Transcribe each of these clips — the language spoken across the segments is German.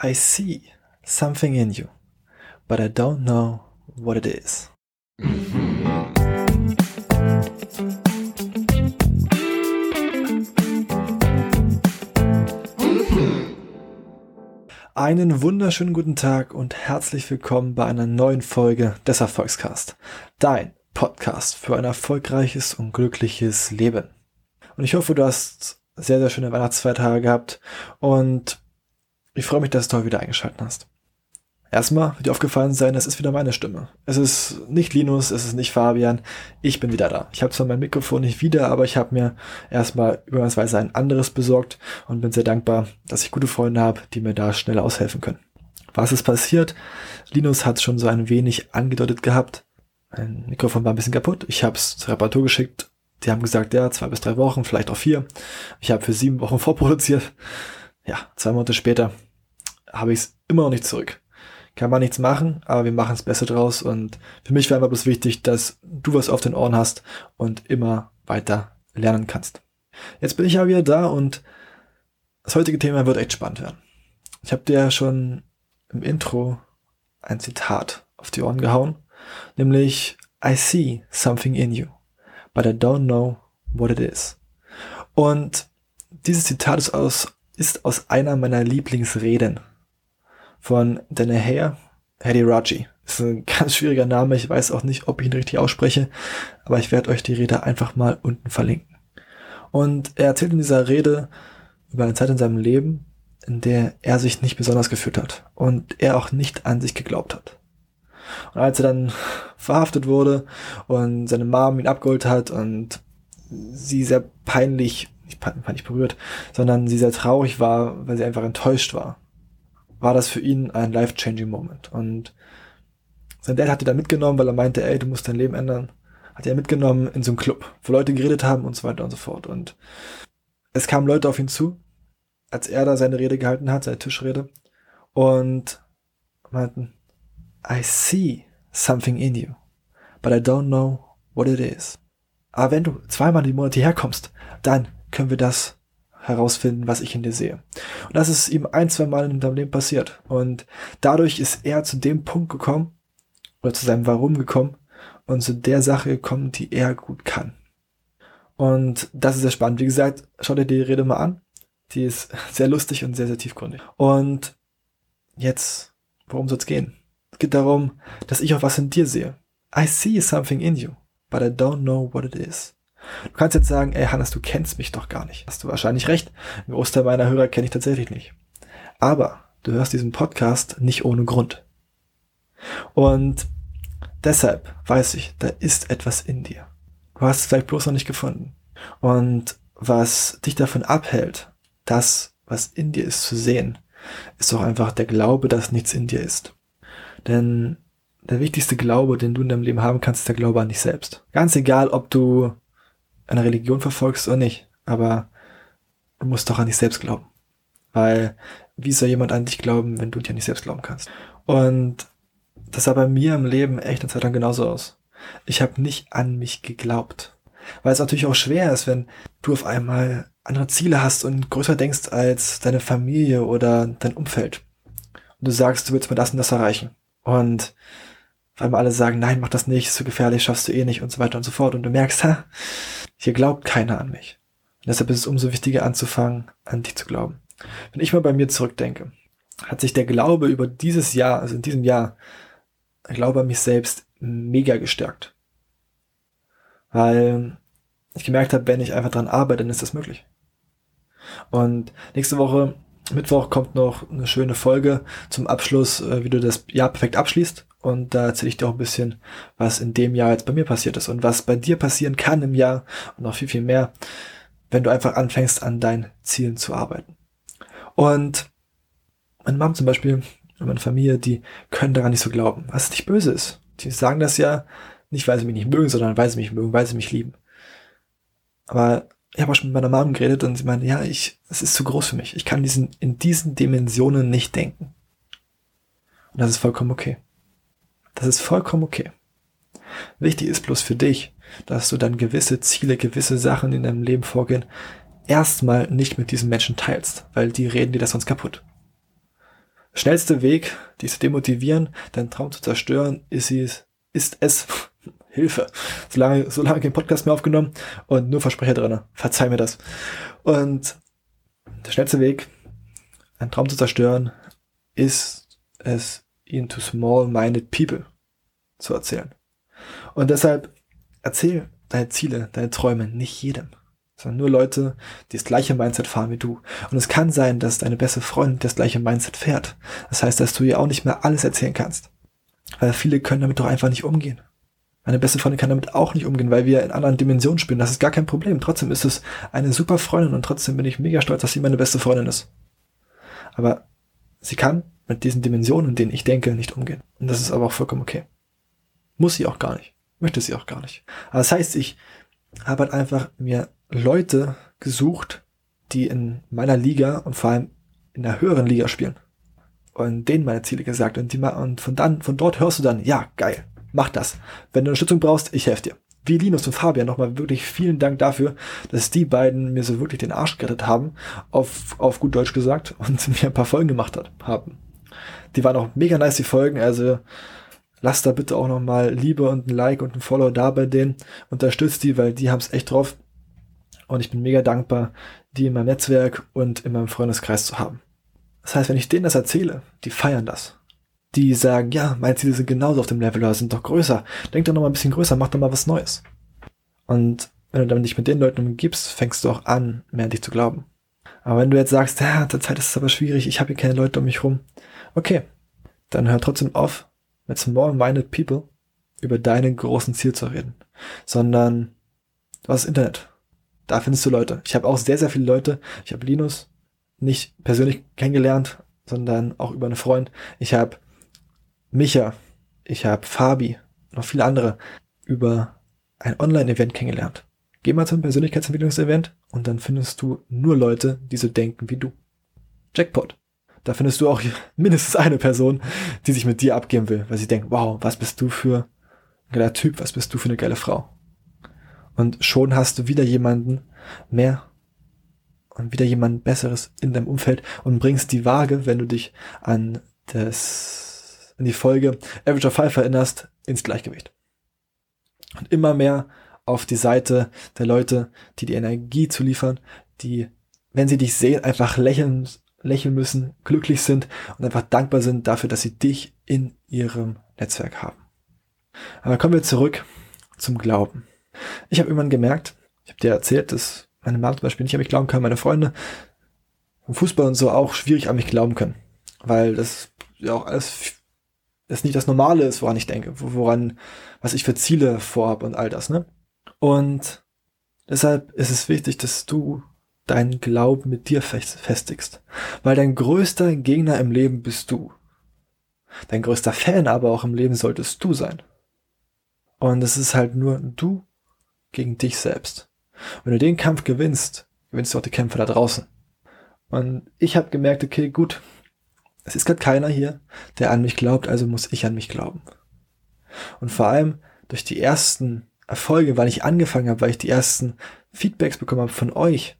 I see something in you, but I don't know what it is. Einen wunderschönen guten Tag und herzlich willkommen bei einer neuen Folge des Erfolgscast. Dein Podcast für ein erfolgreiches und glückliches Leben. Und ich hoffe, du hast sehr, sehr schöne Weihnachtsfeiertage gehabt und ich freue mich, dass du heute wieder eingeschaltet hast. Erstmal wird dir aufgefallen sein, es ist wieder meine Stimme. Es ist nicht Linus, es ist nicht Fabian. Ich bin wieder da. Ich habe zwar mein Mikrofon nicht wieder, aber ich habe mir erstmal übergangsweise ein anderes besorgt und bin sehr dankbar, dass ich gute Freunde habe, die mir da schnell aushelfen können. Was ist passiert? Linus hat schon so ein wenig angedeutet gehabt. Mein Mikrofon war ein bisschen kaputt. Ich habe es zur Reparatur geschickt. Die haben gesagt, ja, zwei bis drei Wochen, vielleicht auch vier. Ich habe für sieben Wochen vorproduziert. Ja, zwei Monate später habe ich es immer noch nicht zurück. Kann man nichts machen, aber wir machen es besser draus und für mich wäre einfach bloß wichtig, dass du was auf den Ohren hast und immer weiter lernen kannst. Jetzt bin ich aber wieder da und das heutige Thema wird echt spannend werden. Ich habe dir ja schon im Intro ein Zitat auf die Ohren gehauen, nämlich I see something in you, but I don't know what it is. Und dieses Zitat ist aus, ist aus einer meiner Lieblingsreden von Danaher Raji. Ist ein ganz schwieriger Name. Ich weiß auch nicht, ob ich ihn richtig ausspreche, aber ich werde euch die Rede einfach mal unten verlinken. Und er erzählt in dieser Rede über eine Zeit in seinem Leben, in der er sich nicht besonders gefühlt hat und er auch nicht an sich geglaubt hat. Und als er dann verhaftet wurde und seine Mom ihn abgeholt hat und sie sehr peinlich, nicht peinlich berührt, sondern sie sehr traurig war, weil sie einfach enttäuscht war war das für ihn ein life-changing Moment. Und sein Dad hat ihn dann mitgenommen, weil er meinte, ey, du musst dein Leben ändern. Hat er mitgenommen in so einen Club, wo Leute geredet haben und so weiter und so fort. Und es kamen Leute auf ihn zu, als er da seine Rede gehalten hat, seine Tischrede, und meinten, I see something in you, but I don't know what it is. Aber wenn du zweimal die Monate herkommst, dann können wir das herausfinden, was ich in dir sehe. Und das ist ihm ein, zwei Mal in seinem Leben passiert. Und dadurch ist er zu dem Punkt gekommen, oder zu seinem Warum gekommen und zu der Sache gekommen, die er gut kann. Und das ist sehr spannend. Wie gesagt, schau dir die Rede mal an. Die ist sehr lustig und sehr, sehr tiefgründig. Und jetzt, worum soll es gehen? Es geht darum, dass ich auch was in dir sehe. I see something in you, but I don't know what it is. Du kannst jetzt sagen, ey Hannes, du kennst mich doch gar nicht. Hast du wahrscheinlich recht. Ein Großteil meiner Hörer kenne ich tatsächlich nicht. Aber du hörst diesen Podcast nicht ohne Grund. Und deshalb weiß ich, da ist etwas in dir. Du hast es vielleicht bloß noch nicht gefunden. Und was dich davon abhält, das, was in dir ist, zu sehen, ist doch einfach der Glaube, dass nichts in dir ist. Denn der wichtigste Glaube, den du in deinem Leben haben kannst, ist der Glaube an dich selbst. Ganz egal, ob du eine Religion verfolgst oder nicht, aber du musst doch an dich selbst glauben. Weil wie soll jemand an dich glauben, wenn du dir nicht selbst glauben kannst? Und das sah bei mir im Leben echt eine Zeit lang genauso aus. Ich habe nicht an mich geglaubt. Weil es natürlich auch schwer ist, wenn du auf einmal andere Ziele hast und größer denkst als deine Familie oder dein Umfeld. Und du sagst, du willst mal das und das erreichen. Und weil alle sagen, nein, mach das nicht, ist zu gefährlich, schaffst du eh nicht und so weiter und so fort. Und du merkst, ha, hier glaubt keiner an mich. Und deshalb ist es umso wichtiger anzufangen, an dich zu glauben. Wenn ich mal bei mir zurückdenke, hat sich der Glaube über dieses Jahr, also in diesem Jahr, der Glaube an mich selbst mega gestärkt. Weil ich gemerkt habe, wenn ich einfach dran arbeite, dann ist das möglich. Und nächste Woche, Mittwoch, kommt noch eine schöne Folge zum Abschluss, äh, wie du das Jahr perfekt abschließt. Und da erzähle ich dir auch ein bisschen, was in dem Jahr jetzt bei mir passiert ist und was bei dir passieren kann im Jahr und noch viel, viel mehr, wenn du einfach anfängst, an deinen Zielen zu arbeiten. Und meine Mom zum Beispiel und meine Familie, die können daran nicht so glauben, was nicht böse ist. Die sagen das ja nicht, weil sie mich nicht mögen, sondern weil sie mich mögen, weil sie mich lieben. Aber ich habe auch schon mit meiner Mom geredet und sie meinte, ja, ich, es ist zu groß für mich. Ich kann diesen, in diesen Dimensionen nicht denken. Und das ist vollkommen okay. Das ist vollkommen okay. Wichtig ist bloß für dich, dass du dann gewisse Ziele, gewisse Sachen in deinem Leben vorgehen, erstmal nicht mit diesen Menschen teilst, weil die reden dir das sonst kaputt. schnellste Weg, dich zu demotivieren, deinen Traum zu zerstören, ist es, ist es, Hilfe. So lange, so lange kein Podcast mehr aufgenommen und nur Versprecher drin. Verzeih mir das. Und der schnellste Weg, einen Traum zu zerstören, ist es, ihn to small-minded people zu erzählen. Und deshalb erzähl deine Ziele, deine Träume nicht jedem, sondern nur Leute, die das gleiche Mindset fahren wie du. Und es kann sein, dass deine beste Freundin das gleiche Mindset fährt. Das heißt, dass du ihr auch nicht mehr alles erzählen kannst. Weil viele können damit doch einfach nicht umgehen. Meine beste Freundin kann damit auch nicht umgehen, weil wir in anderen Dimensionen spielen. Das ist gar kein Problem. Trotzdem ist es eine super Freundin und trotzdem bin ich mega stolz, dass sie meine beste Freundin ist. Aber sie kann mit diesen Dimensionen, in denen ich denke, nicht umgehen. Und das ist aber auch vollkommen okay. Muss sie auch gar nicht. Möchte sie auch gar nicht. Aber das heißt, ich habe halt einfach mir Leute gesucht, die in meiner Liga und vor allem in der höheren Liga spielen. Und denen meine Ziele gesagt. Und, die, und von dann, von dort hörst du dann, ja, geil, mach das. Wenn du Unterstützung brauchst, ich helfe dir. Wie Linus und Fabian nochmal wirklich vielen Dank dafür, dass die beiden mir so wirklich den Arsch gerettet haben, auf, auf gut Deutsch gesagt, und mir ein paar Folgen gemacht hat, haben. Die waren auch mega nice, die Folgen, also lasst da bitte auch nochmal Liebe und ein Like und ein Follow da bei denen. Unterstützt die, weil die haben es echt drauf. Und ich bin mega dankbar, die in meinem Netzwerk und in meinem Freundeskreis zu haben. Das heißt, wenn ich denen das erzähle, die feiern das. Die sagen, ja, meine Ziele sind genauso auf dem Level, oder sind doch größer. Denk doch noch mal ein bisschen größer, mach doch mal was Neues. Und wenn du dann dich mit den Leuten umgibst, fängst du auch an, mehr an dich zu glauben. Aber wenn du jetzt sagst, ja, zur Zeit ist es aber schwierig, ich habe hier keine Leute um mich rum, okay, dann hör trotzdem auf, mit small-minded people über deinen großen Ziel zu reden, sondern du hast Internet. Da findest du Leute. Ich habe auch sehr, sehr viele Leute. Ich habe Linus nicht persönlich kennengelernt, sondern auch über einen Freund. Ich habe Micha, ich habe Fabi, noch viele andere über ein Online-Event kennengelernt. Geh mal zum Persönlichkeitsentwicklungsevent und dann findest du nur Leute, die so denken wie du. Jackpot. Da findest du auch mindestens eine Person, die sich mit dir abgeben will, weil sie denkt, wow, was bist du für ein geiler Typ, was bist du für eine geile Frau. Und schon hast du wieder jemanden mehr und wieder jemand Besseres in deinem Umfeld und bringst die Waage, wenn du dich an das, an die Folge Average of Five erinnerst, ins Gleichgewicht. Und immer mehr auf die Seite der Leute, die die Energie zu liefern, die, wenn sie dich sehen, einfach lächeln lächeln müssen, glücklich sind und einfach dankbar sind dafür, dass sie dich in ihrem Netzwerk haben. Aber kommen wir zurück zum Glauben. Ich habe irgendwann gemerkt, ich habe dir erzählt, dass meine Mama zum Beispiel nicht an mich glauben kann, meine Freunde vom Fußball und so auch schwierig an mich glauben können, weil das ja auch alles das nicht das Normale ist, woran ich denke, woran, was ich für Ziele vorhabe und all das, ne? Und deshalb ist es wichtig, dass du deinen Glauben mit dir festigst. Weil dein größter Gegner im Leben bist du. Dein größter Fan aber auch im Leben solltest du sein. Und es ist halt nur du gegen dich selbst. Wenn du den Kampf gewinnst, gewinnst du auch die Kämpfe da draußen. Und ich habe gemerkt, okay, gut, es ist gerade keiner hier, der an mich glaubt, also muss ich an mich glauben. Und vor allem durch die ersten Erfolge, weil ich angefangen habe, weil ich die ersten Feedbacks bekommen habe von euch,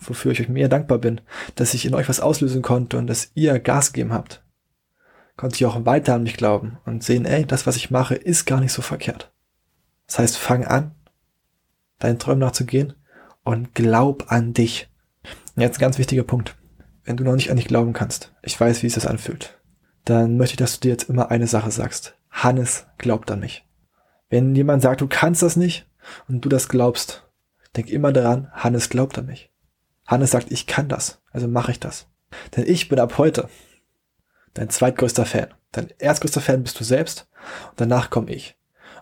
wofür ich euch mehr dankbar bin, dass ich in euch was auslösen konnte und dass ihr Gas gegeben habt. Konnte ich auch weiter an mich glauben und sehen, ey, das, was ich mache, ist gar nicht so verkehrt. Das heißt, fang an, deinen Träumen nachzugehen und glaub an dich. Und jetzt ein ganz wichtiger Punkt. Wenn du noch nicht an dich glauben kannst, ich weiß, wie es das anfühlt, dann möchte ich, dass du dir jetzt immer eine Sache sagst. Hannes glaubt an mich. Wenn jemand sagt, du kannst das nicht und du das glaubst, denk immer daran, Hannes glaubt an mich. Hannes sagt, ich kann das, also mache ich das. Denn ich bin ab heute dein zweitgrößter Fan. Dein erstgrößter Fan bist du selbst und danach komme ich.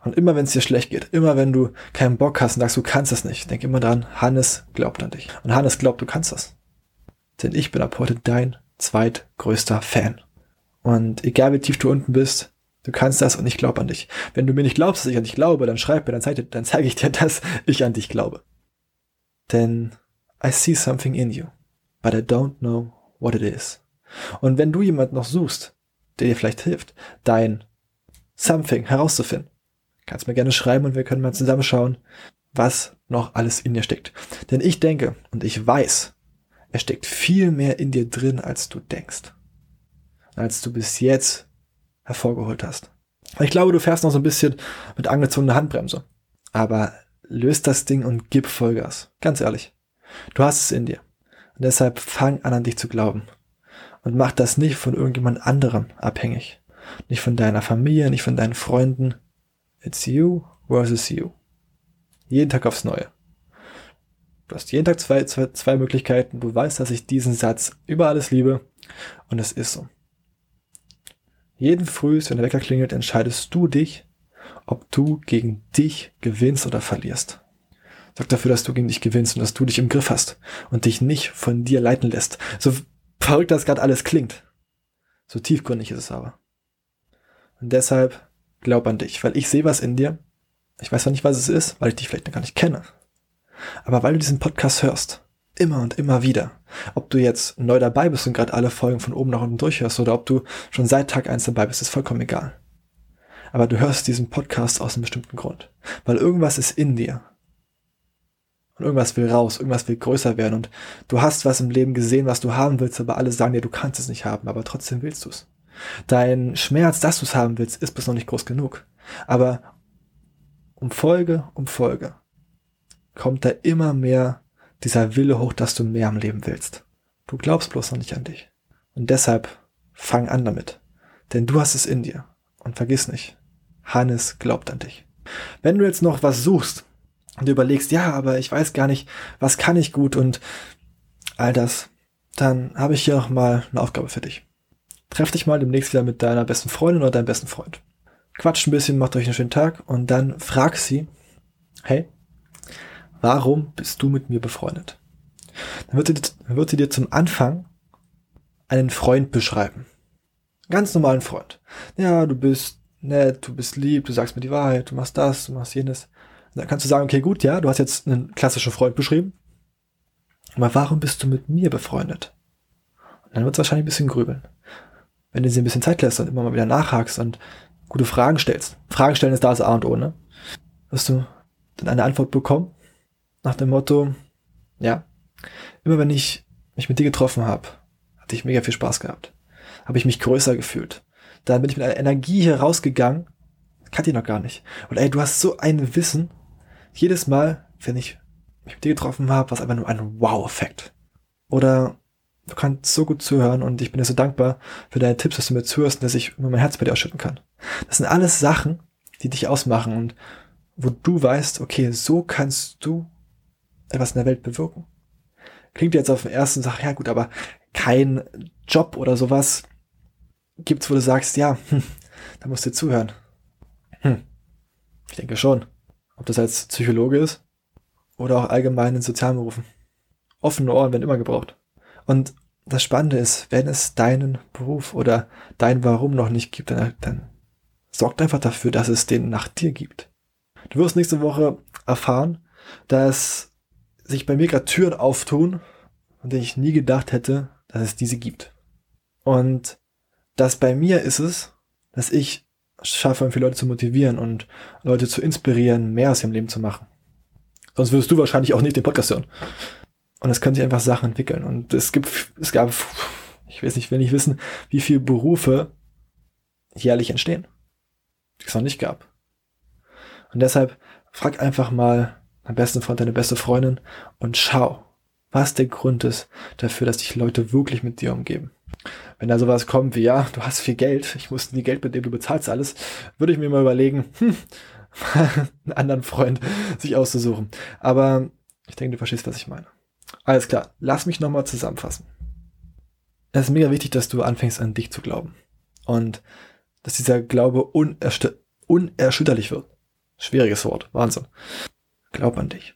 Und immer wenn es dir schlecht geht, immer wenn du keinen Bock hast und sagst, du kannst das nicht, denk immer dran, Hannes glaubt an dich. Und Hannes glaubt, du kannst das. Denn ich bin ab heute dein zweitgrößter Fan. Und egal wie tief du unten bist, du kannst das und ich glaube an dich. Wenn du mir nicht glaubst, dass ich an dich glaube, dann schreib mir, dann zeige, dann zeige ich dir, dass ich an dich glaube. Denn I see something in you, but I don't know what it is. Und wenn du jemand noch suchst, der dir vielleicht hilft, dein something herauszufinden, kannst mir gerne schreiben und wir können mal zusammenschauen, was noch alles in dir steckt. Denn ich denke und ich weiß, es steckt viel mehr in dir drin, als du denkst. als du bis jetzt hervorgeholt hast. Ich glaube, du fährst noch so ein bisschen mit angezogener Handbremse. Aber löst das Ding und gib Vollgas. Ganz ehrlich. Du hast es in dir. Und deshalb fang an, an dich zu glauben. Und mach das nicht von irgendjemand anderem abhängig. Nicht von deiner Familie, nicht von deinen Freunden. It's you versus you. Jeden Tag aufs Neue. Du hast jeden Tag zwei, zwei, zwei Möglichkeiten. Du weißt, dass ich diesen Satz über alles liebe. Und es ist so. Jeden Früh, wenn der Wecker klingelt, entscheidest du dich, ob du gegen dich gewinnst oder verlierst. Sag dafür, dass du gegen dich gewinnst und dass du dich im Griff hast und dich nicht von dir leiten lässt. So verrückt das gerade alles klingt. So tiefgründig ist es aber. Und deshalb glaub an dich, weil ich sehe was in dir. Ich weiß zwar nicht, was es ist, weil ich dich vielleicht noch gar nicht kenne. Aber weil du diesen Podcast hörst, immer und immer wieder, ob du jetzt neu dabei bist und gerade alle Folgen von oben nach unten durchhörst oder ob du schon seit Tag eins dabei bist, ist vollkommen egal. Aber du hörst diesen Podcast aus einem bestimmten Grund. Weil irgendwas ist in dir. Und irgendwas will raus, irgendwas will größer werden. Und du hast was im Leben gesehen, was du haben willst, aber alle sagen dir, du kannst es nicht haben, aber trotzdem willst du es. Dein Schmerz, dass du es haben willst, ist bis noch nicht groß genug. Aber um Folge um Folge kommt da immer mehr dieser Wille hoch, dass du mehr im Leben willst. Du glaubst bloß noch nicht an dich. Und deshalb fang an damit. Denn du hast es in dir. Und vergiss nicht, Hannes glaubt an dich. Wenn du jetzt noch was suchst und du überlegst, ja, aber ich weiß gar nicht, was kann ich gut und all das, dann habe ich hier noch mal eine Aufgabe für dich. Treff dich mal demnächst wieder mit deiner besten Freundin oder deinem besten Freund. Quatscht ein bisschen, macht euch einen schönen Tag und dann frag sie, hey, warum bist du mit mir befreundet? Dann wird, sie, dann wird sie dir zum Anfang einen Freund beschreiben. Ganz normalen Freund. Ja, du bist nett, du bist lieb, du sagst mir die Wahrheit, du machst das, du machst jenes. Dann kannst du sagen, okay, gut, ja, du hast jetzt einen klassischen Freund beschrieben. Aber warum bist du mit mir befreundet? Und dann wird es wahrscheinlich ein bisschen grübeln. Wenn du sie ein bisschen Zeit lässt und immer mal wieder nachhakst und gute Fragen stellst. Fragen stellen ist da das A und O, ne? Wirst du dann eine Antwort bekommen nach dem Motto, ja, immer wenn ich mich mit dir getroffen habe, hatte ich mega viel Spaß gehabt. Habe ich mich größer gefühlt. Dann bin ich mit einer Energie hier rausgegangen. Kannte ich noch gar nicht. Und ey, du hast so ein Wissen. Jedes Mal, wenn ich mich mit dir getroffen habe, war es einfach nur ein Wow-Effekt. Oder du kannst so gut zuhören und ich bin dir so dankbar für deine Tipps, dass du mir zuhörst und dass ich immer mein Herz bei dir ausschütten kann. Das sind alles Sachen, die dich ausmachen und wo du weißt, okay, so kannst du etwas in der Welt bewirken. Klingt jetzt auf den ersten Sach, ja gut, aber kein Job oder sowas gibt's, wo du sagst, ja, hm, da musst du zuhören. Hm, ich denke schon. Ob das als Psychologe ist oder auch allgemein in sozialen Berufen. Offene Ohren werden immer gebraucht. Und das Spannende ist, wenn es deinen Beruf oder dein Warum noch nicht gibt, dann, dann sorgt einfach dafür, dass es den nach dir gibt. Du wirst nächste Woche erfahren, dass sich bei mir gerade Türen auftun, von denen ich nie gedacht hätte, dass es diese gibt. Und das bei mir ist es, dass ich schaffe, viele Leute zu motivieren und Leute zu inspirieren, mehr aus ihrem Leben zu machen. Sonst würdest du wahrscheinlich auch nicht den Podcast hören. Und es können sich einfach Sachen entwickeln. Und es gibt, es gab, ich weiß nicht, will nicht wissen, wie viele Berufe jährlich entstehen, die es noch nicht gab. Und deshalb frag einfach mal deinen besten Freund, deine beste Freundin und schau, was der Grund ist dafür, dass sich Leute wirklich mit dir umgeben. Wenn da sowas kommt wie, ja, du hast viel Geld, ich muss nie Geld, mit dem du bezahlst alles, würde ich mir mal überlegen, hm, einen anderen Freund sich auszusuchen. Aber ich denke, du verstehst, was ich meine. Alles klar, lass mich nochmal zusammenfassen. Es ist mega wichtig, dass du anfängst an dich zu glauben. Und dass dieser Glaube unerschütterlich wird. Schwieriges Wort, Wahnsinn. Glaub an dich.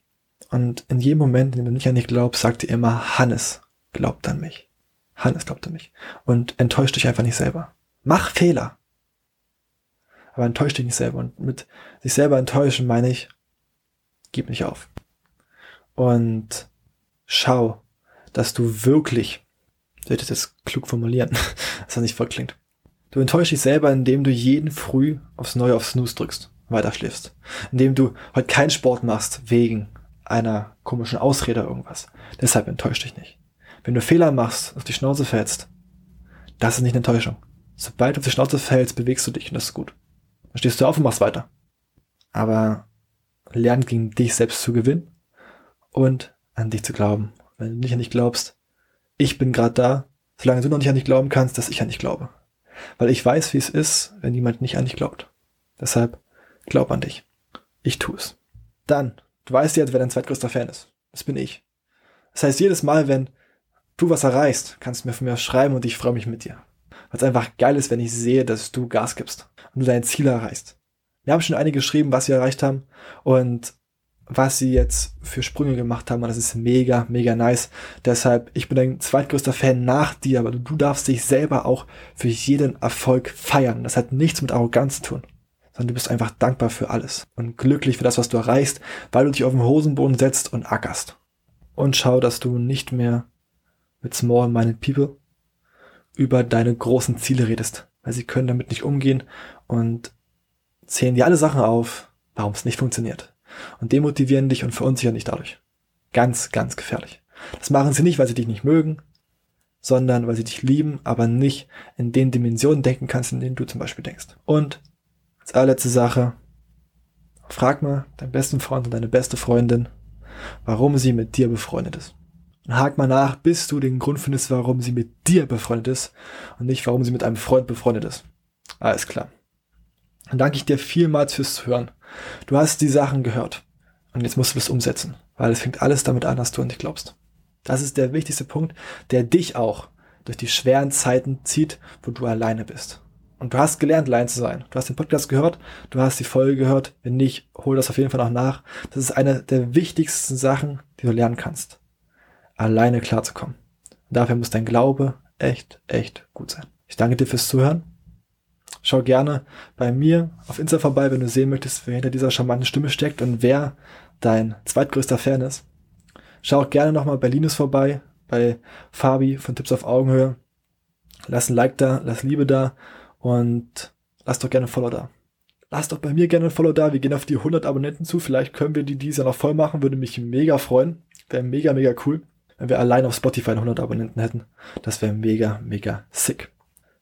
Und in jedem Moment, in dem du nicht an dich glaubst, sagt dir immer, Hannes glaubt an mich. Hannes glaubt an mich. Und enttäuscht dich einfach nicht selber. Mach Fehler. Aber enttäuscht dich nicht selber. Und mit sich selber enttäuschen meine ich, gib nicht auf. Und schau, dass du wirklich, ich werde das klug formulieren, dass das nicht voll klingt. Du enttäuschst dich selber, indem du jeden früh aufs Neue auf Snooze drückst, weiter schläfst. Indem du heute keinen Sport machst, wegen einer komischen Ausrede oder irgendwas. Deshalb enttäuscht dich nicht. Wenn du Fehler machst, auf die Schnauze fällst, das ist nicht eine Enttäuschung. sobald du auf die Schnauze fällst, bewegst du dich und das ist gut. Dann stehst du auf und machst weiter. Aber lern gegen dich selbst zu gewinnen und an dich zu glauben. Wenn du nicht an dich glaubst, ich bin gerade da, solange du noch nicht an dich glauben kannst, dass ich an dich glaube. Weil ich weiß, wie es ist, wenn jemand nicht an dich glaubt. Deshalb glaub an dich. Ich tu's. Dann, du weißt jetzt, wer dein zweitgrößter Fan ist. Das bin ich. Das heißt, jedes Mal, wenn du was erreichst, kannst du mir von mir schreiben und ich freue mich mit dir. Weil es einfach geil ist, wenn ich sehe, dass du Gas gibst und du dein Ziel erreichst. Wir haben schon einige geschrieben, was sie erreicht haben und was sie jetzt für Sprünge gemacht haben und das ist mega, mega nice. Deshalb, ich bin dein zweitgrößter Fan nach dir, aber du darfst dich selber auch für jeden Erfolg feiern. Das hat nichts mit Arroganz zu tun, sondern du bist einfach dankbar für alles und glücklich für das, was du erreichst, weil du dich auf den Hosenboden setzt und ackerst. Und schau, dass du nicht mehr mit small-minded people über deine großen Ziele redest, weil sie können damit nicht umgehen und zählen dir alle Sachen auf, warum es nicht funktioniert und demotivieren dich und verunsichern dich dadurch. Ganz, ganz gefährlich. Das machen sie nicht, weil sie dich nicht mögen, sondern weil sie dich lieben, aber nicht in den Dimensionen denken kannst, in denen du zum Beispiel denkst. Und als allerletzte Sache, frag mal deinen besten Freund und deine beste Freundin, warum sie mit dir befreundet ist. Und hak mal nach, bis du den Grund findest, warum sie mit dir befreundet ist und nicht, warum sie mit einem Freund befreundet ist. Alles klar. Dann danke ich dir vielmals fürs Zuhören. Du hast die Sachen gehört. Und jetzt musst du das umsetzen. Weil es fängt alles damit an, dass du an dich glaubst. Das ist der wichtigste Punkt, der dich auch durch die schweren Zeiten zieht, wo du alleine bist. Und du hast gelernt, allein zu sein. Du hast den Podcast gehört, du hast die Folge gehört. Wenn nicht, hol das auf jeden Fall noch nach. Das ist eine der wichtigsten Sachen, die du lernen kannst. Alleine klarzukommen. Dafür muss dein Glaube echt, echt gut sein. Ich danke dir fürs Zuhören Schau gerne bei mir auf Insta vorbei, wenn du sehen möchtest, wer hinter dieser charmanten Stimme steckt und wer dein zweitgrößter Fan ist. Schau auch gerne nochmal bei Linus vorbei, bei Fabi von Tipps auf Augenhöhe. Lass ein Like da, lass Liebe da und lass doch gerne ein Follow da. Lass doch bei mir gerne ein Follow da. Wir gehen auf die 100 Abonnenten zu. Vielleicht können wir die dieses Jahr noch voll machen. Würde mich mega freuen. Wäre mega, mega cool, wenn wir allein auf Spotify 100 Abonnenten hätten. Das wäre mega, mega sick.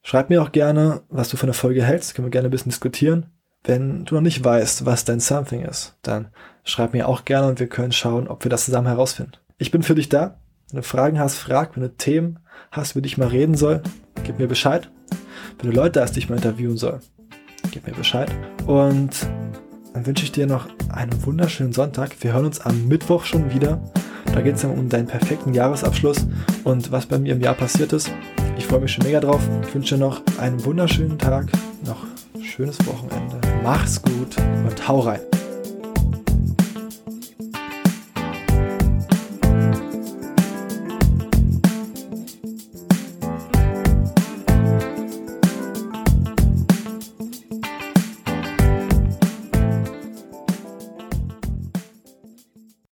Schreib mir auch gerne, was du von der Folge hältst. Können wir gerne ein bisschen diskutieren. Wenn du noch nicht weißt, was dein Something ist, dann schreib mir auch gerne und wir können schauen, ob wir das zusammen herausfinden. Ich bin für dich da. Wenn du Fragen hast, frag. Wenn du Themen hast, über die ich mal reden soll, gib mir Bescheid. Wenn du Leute hast, die ich mal interviewen soll, gib mir Bescheid. Und dann wünsche ich dir noch einen wunderschönen Sonntag. Wir hören uns am Mittwoch schon wieder. Da geht es um deinen perfekten Jahresabschluss und was bei mir im Jahr passiert ist. Ich freue mich schon mega drauf. Ich wünsche noch einen wunderschönen Tag, noch schönes Wochenende. Mach's gut und hau rein.